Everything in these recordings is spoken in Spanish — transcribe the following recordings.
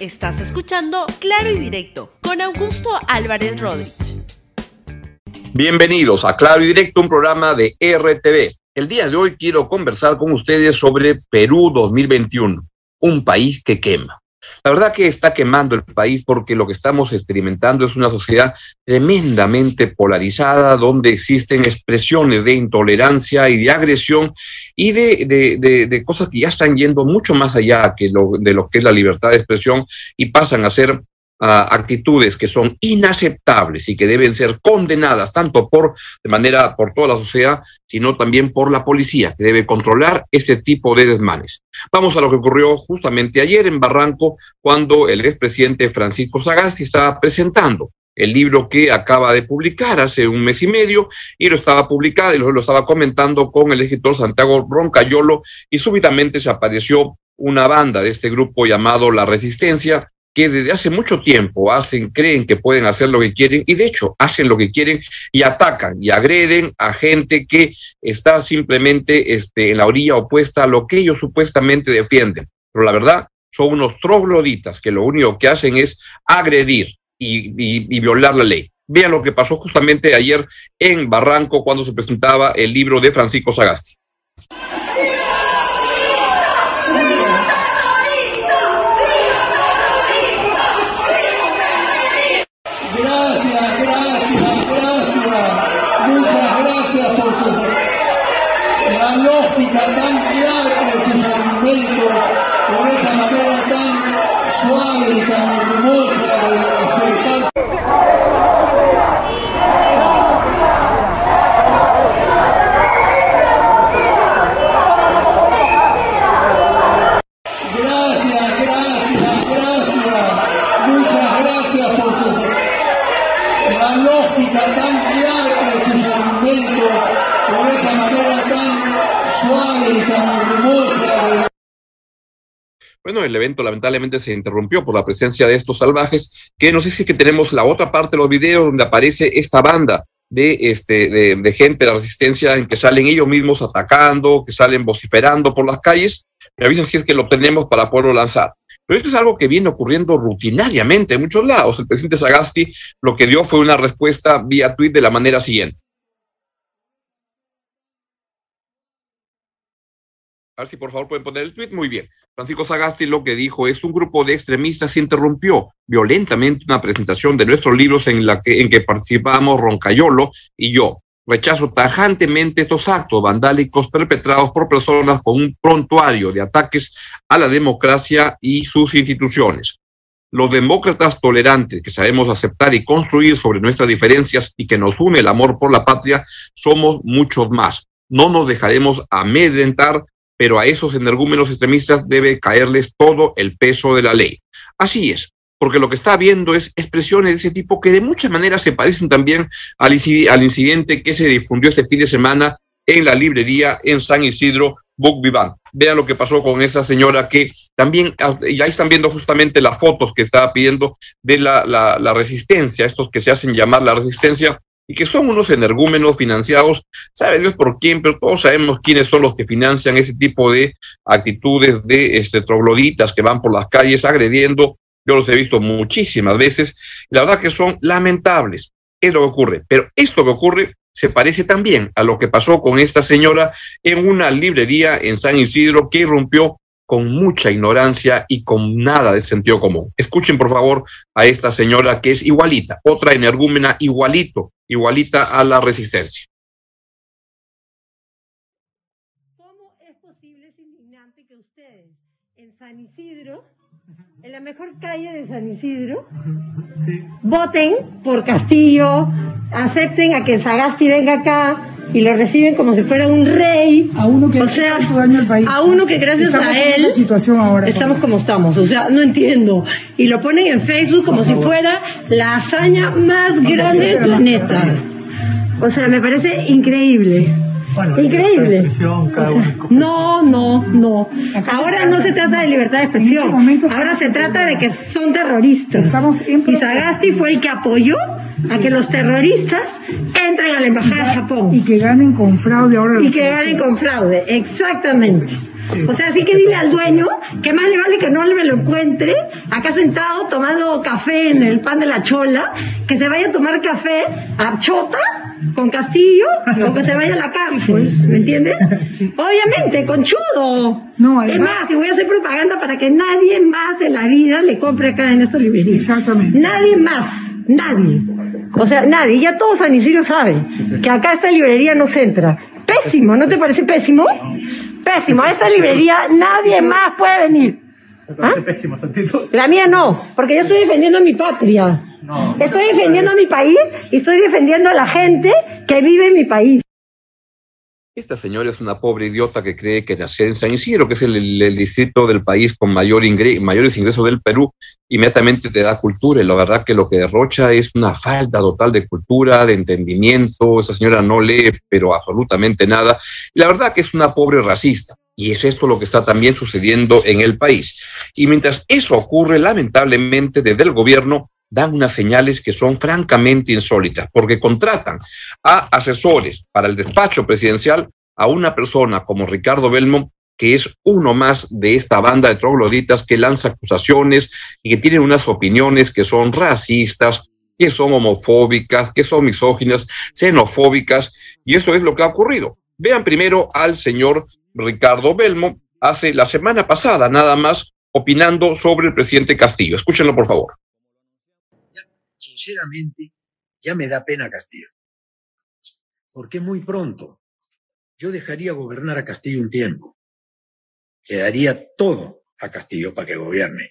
Estás escuchando Claro y Directo con Augusto Álvarez Rodríguez. Bienvenidos a Claro y Directo, un programa de RTV. El día de hoy quiero conversar con ustedes sobre Perú 2021, un país que quema. La verdad que está quemando el país porque lo que estamos experimentando es una sociedad tremendamente polarizada, donde existen expresiones de intolerancia y de agresión y de, cosas que ya están yendo mucho más allá que de lo que es la libertad de expresión y pasan a ser actitudes que son inaceptables y que deben ser condenadas tanto por de manera por toda la sociedad, sino también por la policía que debe controlar este tipo de desmanes. Vamos a lo que ocurrió justamente ayer en Barranco cuando el expresidente Francisco Sagasti estaba presentando el libro que acaba de publicar hace un mes y medio y lo estaba publicado y lo, lo estaba comentando con el escritor Santiago Roncayolo y súbitamente se apareció una banda de este grupo llamado La Resistencia que desde hace mucho tiempo hacen, creen que pueden hacer lo que quieren y de hecho hacen lo que quieren y atacan y agreden a gente que está simplemente este, en la orilla opuesta a lo que ellos supuestamente defienden. Pero la verdad son unos trogloditas que lo único que hacen es agredir y, y violar la ley. Vean lo que pasó justamente ayer en Barranco cuando se presentaba el libro de Francisco Sagasti. por esa manera tan suave y tan hermosa de expresar. Gracias, gracias, gracias. Muchas gracias por su la lógica tan clara de sus argumentos, por esa manera tan suave y tan hermosa de el evento lamentablemente se interrumpió por la presencia de estos salvajes, que no sé si es que tenemos la otra parte de los videos donde aparece esta banda de, este, de, gente de la resistencia en que salen ellos mismos atacando, que salen vociferando por las calles. Me avisan si es que lo tenemos para poderlo lanzar. Pero esto es algo que viene ocurriendo rutinariamente en muchos lados. El presidente Sagasti lo que dio fue una respuesta vía tweet de la manera siguiente. A ver si por favor pueden poner el tweet. Muy bien. Francisco Sagasti lo que dijo es un grupo de extremistas interrumpió violentamente una presentación de nuestros libros en la que, en que participamos Roncayolo y yo. Rechazo tajantemente estos actos vandálicos perpetrados por personas con un prontuario de ataques a la democracia y sus instituciones. Los demócratas tolerantes que sabemos aceptar y construir sobre nuestras diferencias y que nos une el amor por la patria, somos muchos más. No nos dejaremos amedrentar pero a esos energúmenos extremistas debe caerles todo el peso de la ley. Así es, porque lo que está habiendo es expresiones de ese tipo que de muchas maneras se parecen también al, incidente que se difundió este fin de semana en la librería en San Isidro, Book Vivant. Vean lo que pasó con esa señora que también, ya están viendo justamente las fotos que estaba pidiendo de la, la resistencia, estos que se hacen llamar la resistencia, y que son unos energúmenos financiados, sabe Dios por quién, pero todos sabemos quiénes son los que financian ese tipo de actitudes de este, trogloditas que van por las calles agrediendo. Yo los he visto muchísimas veces, la verdad que son lamentables. Es lo que ocurre. Pero esto que ocurre se parece también a lo que pasó con esta señora en una librería en San Isidro que irrumpió con mucha ignorancia y con nada de sentido común. Escuchen, por favor, a esta señora que es igualita, otra energúmena igualito, igualita a la resistencia. ¿Cómo es posible, es indignante que ustedes en San Isidro, en la mejor calle de San Isidro, voten por Castillo, acepten a que Sagasti venga acá, y lo reciben como si fuera un rey. A uno que o sea, daño al país. A uno que gracias a él situación ahora, estamos como estamos. O sea, no entiendo. Y lo ponen en Facebook como si fuera la hazaña más grande del planeta. O sea, me parece increíble. Increíble. no, no, no. Ahora no se trata de libertad de expresión. Ahora se trata de que son terroristas. Estamos y Sagasti fue el que apoyó a que los terroristas entren a la embajada de Japón. Y que ganen con fraude ahora. Y que ganen con fraude, exactamente. O sea, así que dile al dueño que más le vale que no me lo encuentre acá sentado tomando café en el pan de la chola, que se vaya a tomar café a Chota con Castillo o que se vaya a la cárcel, ¿me entiendes? Obviamente, conchudo. No, es además- más, y voy a hacer propaganda para que nadie más en la vida le compre acá en esta librería. Exactamente. Nadie más, nadie. O sea, nadie. Ya todo San Isidro sabe que acá esta librería no se entra. Pésimo, ¿no te parece pésimo? Pésimo. A esta librería nadie más puede venir. ¿Ah? La mía no, porque yo estoy defendiendo mi patria. Estoy defendiendo a mi país y estoy defendiendo a la gente que vive en mi país. Esta señora es una pobre idiota que cree que nacer en San Isidro, que es el, distrito del país con mayor ingre- mayores ingresos del Perú, inmediatamente te da cultura. Y la verdad que lo que derrocha es una falta total de cultura, de entendimiento. Esa señora no lee, pero absolutamente nada. La verdad que es una pobre racista. Y es esto lo que está también sucediendo en el país. Y mientras eso ocurre, lamentablemente, desde el gobierno dan unas señales que son francamente insólitas, porque contratan a asesores para el despacho presidencial a una persona como Ricardo Belmont, que es uno más de esta banda de trogloditas que lanza acusaciones y que tienen unas opiniones que son racistas, que son homofóbicas, que son misóginas, xenofóbicas, y eso es lo que ha ocurrido. Vean primero al señor Ricardo Belmont hace la semana pasada nada más opinando sobre el presidente Castillo. Escúchenlo, por favor. Sinceramente, ya me da pena Castillo. Porque muy pronto yo dejaría gobernar a Castillo un tiempo. Le daría todo a Castillo para que gobierne.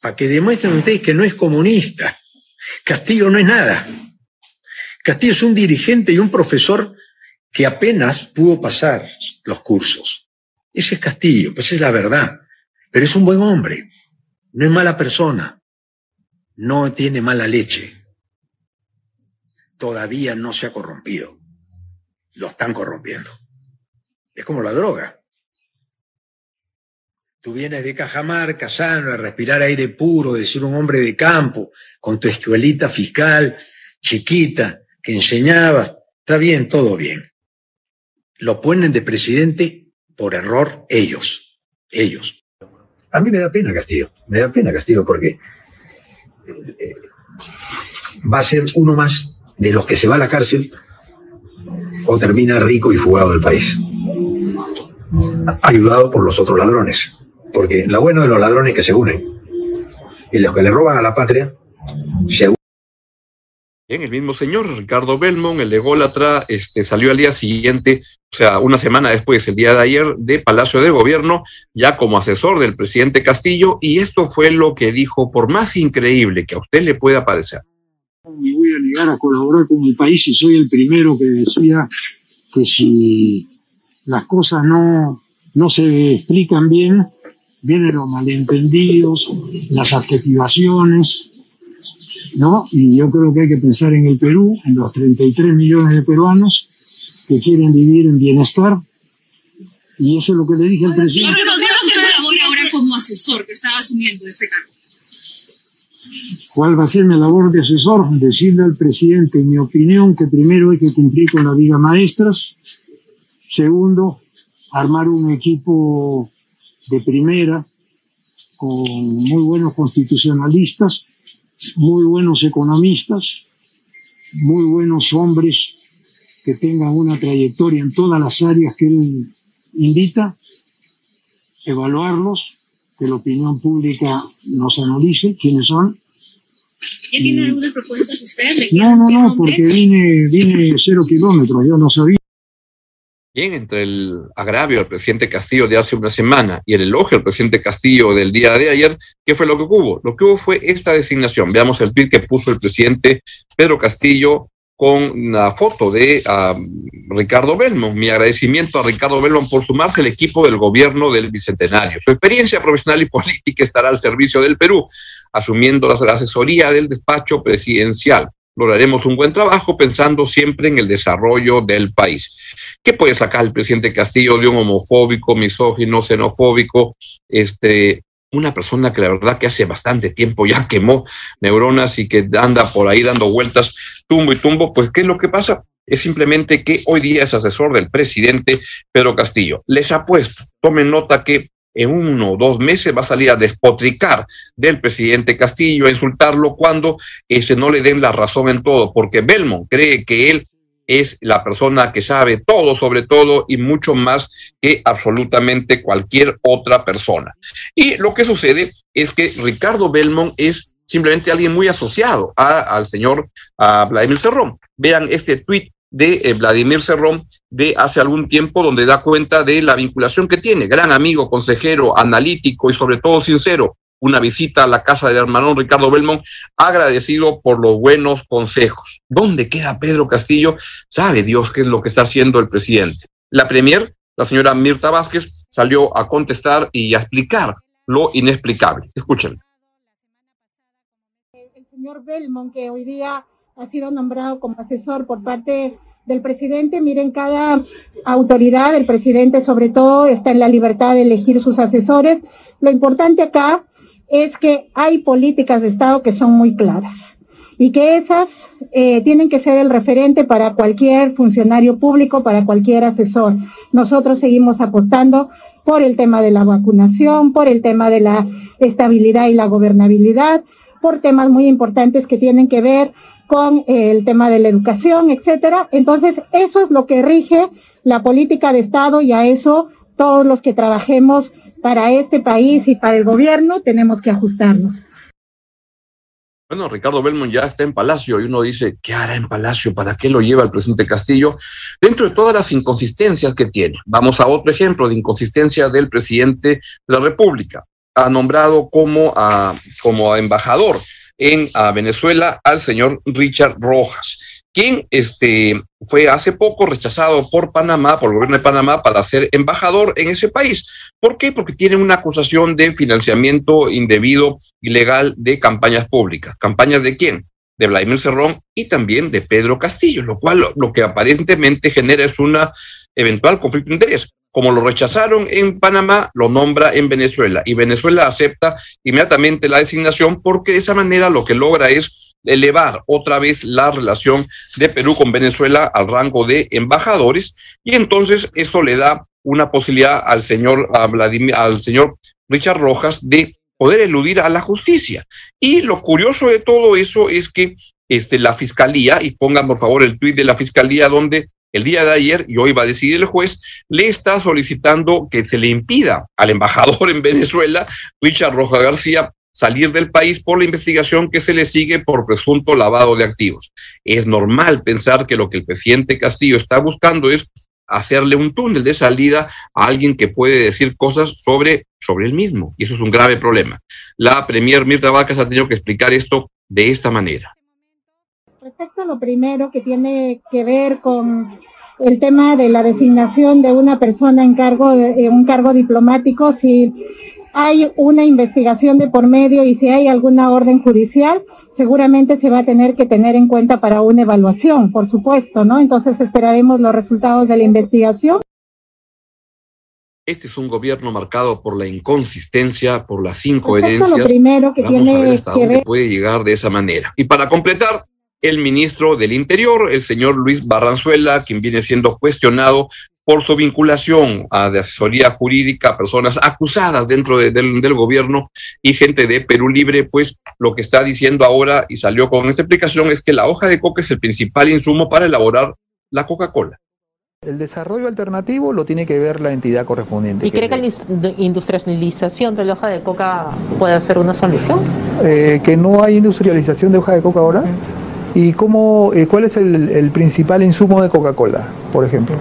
Para que demuestren ustedes que no es comunista. Castillo no es nada. Castillo es un dirigente y un profesor que apenas pudo pasar los cursos. Ese es Castillo, pues es la verdad. Pero es un buen hombre. No es mala persona no tiene mala leche. Todavía no se ha corrompido. Lo están corrompiendo. Es como la droga. Tú vienes de Cajamarca, sano, a respirar aire puro, de ser un hombre de campo, con tu escuelita fiscal, chiquita, que enseñabas. Está bien, todo bien. Lo ponen de presidente por error ellos. Ellos. A mí me da pena Castillo. Me da pena Castillo porque va a ser uno más de los que se va a la cárcel o termina rico y fugado del país. Ayudado por los otros ladrones. Porque lo bueno de los ladrones es que se unen. Y los que le roban a la patria se unen. El mismo señor, Ricardo Belmont, el ególatra, este, salió al día siguiente, o sea, una semana después, el día de ayer, de Palacio de Gobierno, ya como asesor del presidente Castillo, y esto fue lo que dijo, por más increíble que a usted le pueda parecer. me voy a negar a colaborar con el país y soy el primero que decía que si las cosas no, no se explican bien, vienen los malentendidos, las adjetivaciones, ¿no? Y yo creo que hay que pensar en el Perú, en los 33 millones de peruanos que quieren vivir en bienestar. Y eso es lo que le dije al presidente. ¿qué labor ahora como asesor que está asumiendo este cargo? ¿Cuál va a ser mi labor de asesor? Decirle al presidente, en mi opinión, que primero hay que cumplir con la Viga Maestras. Segundo, armar un equipo de primera con muy buenos constitucionalistas, muy buenos economistas, muy buenos hombres que tengan una trayectoria en todas las áreas que él invita, evaluarlos, que la opinión pública nos analice quiénes son ¿Ya tiene algunas propuestas usted? ¿Le no, no, no, porque vine, vine cero kilómetros, yo no sabía. Bien, entre el agravio al presidente Castillo de hace una semana y el elogio al presidente Castillo del día de ayer, ¿qué fue lo que hubo? Lo que hubo fue esta designación. Veamos el tweet que puso el presidente Pedro Castillo con la foto de ah, Ricardo Belmont. Mi agradecimiento a Ricardo Belmont por sumarse al equipo del gobierno del Bicentenario. Su experiencia profesional y política estará al servicio del Perú, asumiendo la, la asesoría del despacho presidencial. Lograremos un buen trabajo pensando siempre en el desarrollo del país. ¿Qué puede sacar el presidente Castillo de un homofóbico, misógino, xenofóbico, este, una persona que la verdad que hace bastante tiempo ya quemó neuronas y que anda por ahí dando vueltas tumbo y tumbo? Pues, ¿qué es lo que pasa? es simplemente que hoy día es asesor del presidente Pedro Castillo. Les apuesto, tomen nota que en uno o dos meses va a salir a despotricar del presidente Castillo, a insultarlo cuando ese no le den la razón en todo, porque Belmont cree que él es la persona que sabe todo sobre todo y mucho más que absolutamente cualquier otra persona. Y lo que sucede es que Ricardo Belmont es simplemente alguien muy asociado al señor Vladimir Cerrón. Vean este tuit de eh, Vladimir Cerrón de hace algún tiempo donde da cuenta de la vinculación que tiene, gran amigo, consejero, analítico y sobre todo sincero una visita a la casa del hermano Ricardo Belmont, agradecido por los buenos consejos. ¿Dónde queda Pedro Castillo? Sabe Dios qué es lo que está haciendo el presidente. La premier, la señora Mirta Vázquez, salió a contestar y a explicar lo inexplicable. Escuchen. El señor Belmont, que hoy día ha sido nombrado como asesor por parte del presidente. Miren, cada autoridad, el presidente sobre todo, está en la libertad de elegir sus asesores. Lo importante acá es que hay políticas de Estado que son muy claras y que esas eh, tienen que ser el referente para cualquier funcionario público, para cualquier asesor. Nosotros seguimos apostando por el tema de la vacunación, por el tema de la estabilidad y la gobernabilidad, por temas muy importantes que tienen que ver con el tema de la educación, etcétera. Entonces, eso es lo que rige la política de Estado y a eso todos los que trabajemos para este país y para el gobierno tenemos que ajustarnos. Bueno, Ricardo Belmont ya está en Palacio y uno dice, ¿qué hará en Palacio? ¿Para qué lo lleva el presidente Castillo? Dentro de todas las inconsistencias que tiene. Vamos a otro ejemplo de inconsistencia del presidente de la República. Ha nombrado como, a, como embajador en Venezuela al señor Richard Rojas quien este, fue hace poco rechazado por Panamá, por el gobierno de Panamá, para ser embajador en ese país. ¿Por qué? Porque tiene una acusación de financiamiento indebido, ilegal de campañas públicas. ¿Campañas de quién? De Vladimir Cerrón y también de Pedro Castillo, lo cual lo que aparentemente genera es una eventual conflicto de interés. Como lo rechazaron en Panamá, lo nombra en Venezuela y Venezuela acepta inmediatamente la designación porque de esa manera lo que logra es elevar otra vez la relación de Perú con Venezuela al rango de embajadores y entonces eso le da una posibilidad al señor al señor Richard Rojas de poder eludir a la justicia. Y lo curioso de todo eso es que este, la fiscalía, y pongan por favor el tuit de la fiscalía donde el día de ayer, y hoy va a decidir el juez, le está solicitando que se le impida al embajador en Venezuela, Richard Rojas García, salir del país por la investigación que se le sigue por presunto lavado de activos. Es normal pensar que lo que el presidente Castillo está buscando es hacerle un túnel de salida a alguien que puede decir cosas sobre, sobre él mismo. Y eso es un grave problema. La premier Mirta Vázquez ha tenido que explicar esto de esta manera. Respecto a lo primero que tiene que ver con el tema de la designación de una persona en cargo de, un cargo diplomático, si hay una investigación de por medio y si hay alguna orden judicial, seguramente se va a tener que tener en cuenta para una evaluación, por supuesto, ¿no? Entonces esperaremos los resultados de la investigación. Este es un gobierno marcado por la inconsistencia, por las incoherencias. Lo primero que Vamos tiene a ver hasta dónde puede llegar de esa manera. Y para completar, el ministro del Interior, el señor Luis Barranzuela, quien viene siendo cuestionado por su vinculación a de asesoría jurídica a personas acusadas dentro del, del, gobierno y gente de Perú Libre, pues lo que está diciendo ahora y salió con esta explicación es que la hoja de coca es el principal insumo para elaborar la Coca-Cola. El desarrollo alternativo lo tiene que ver la entidad correspondiente. ¿Y cree que la industrialización de la hoja de coca puede ser una solución? Eh, que no hay industrialización de hoja de coca ahora. Mm. ¿Y cómo, eh, cuál es el, el principal insumo de Coca-Cola, por ejemplo?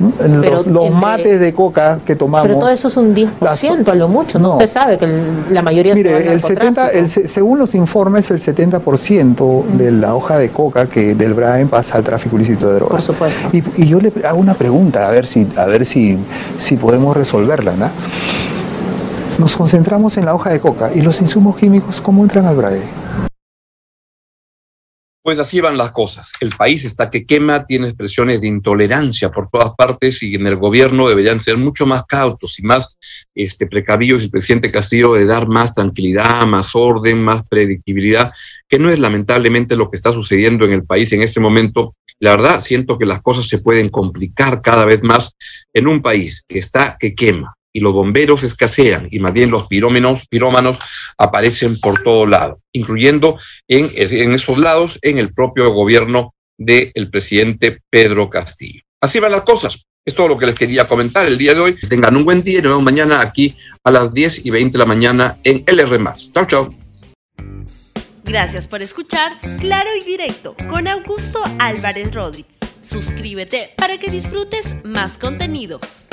los, los mates de coca que tomamos. Pero todo eso es un 10% las, a lo mucho, ¿no? Usted sabe que la mayoría Mire, el 70, el, según los informes, el 70% de la hoja de coca que del Brain pasa al tráfico ilícito de drogas. Por supuesto. Y, y, yo le hago una pregunta, a ver si, a ver si, si podemos resolverla, ¿no? Nos concentramos en la hoja de coca y los insumos químicos, ¿cómo entran al Brain? Pues así van las cosas. El país está que quema, tiene expresiones de intolerancia por todas partes y en el gobierno deberían ser mucho más cautos y más este, precavidos el presidente Castillo de dar más tranquilidad, más orden, más predictibilidad, que no es lamentablemente lo que está sucediendo en el país en este momento. La verdad, siento que las cosas se pueden complicar cada vez más en un país que está que quema y los bomberos escasean y más bien los pirómanos, pirómanos aparecen por todo lado, incluyendo en, en esos lados en el propio gobierno del presidente Pedro Castillo. Así van las cosas. Es todo lo que les quería comentar el día de hoy. tengan un buen día y nos vemos mañana aquí a las 10 y 20 de la mañana en LR. Chao, chao. Gracias por escuchar Claro y Directo con Augusto Álvarez Rodríguez. Suscríbete para que disfrutes más contenidos.